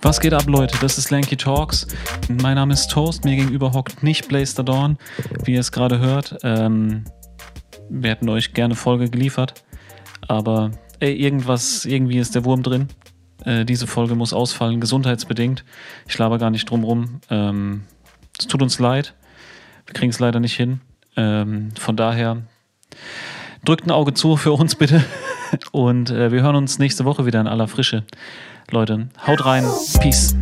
Was geht ab, Leute? Das ist Lanky Talks. Mein Name ist Toast. Mir gegenüber hockt nicht Blaze the Dawn, wie ihr es gerade hört. Ähm, wir hätten euch gerne Folge geliefert. Aber ey, irgendwas, irgendwie ist der Wurm drin. Äh, diese Folge muss ausfallen, gesundheitsbedingt. Ich laber gar nicht drum rum. Ähm, es tut uns leid. Wir kriegen es leider nicht hin. Ähm, von daher drückt ein Auge zu für uns bitte. Und äh, wir hören uns nächste Woche wieder in aller Frische. Leute, haut rein. Peace.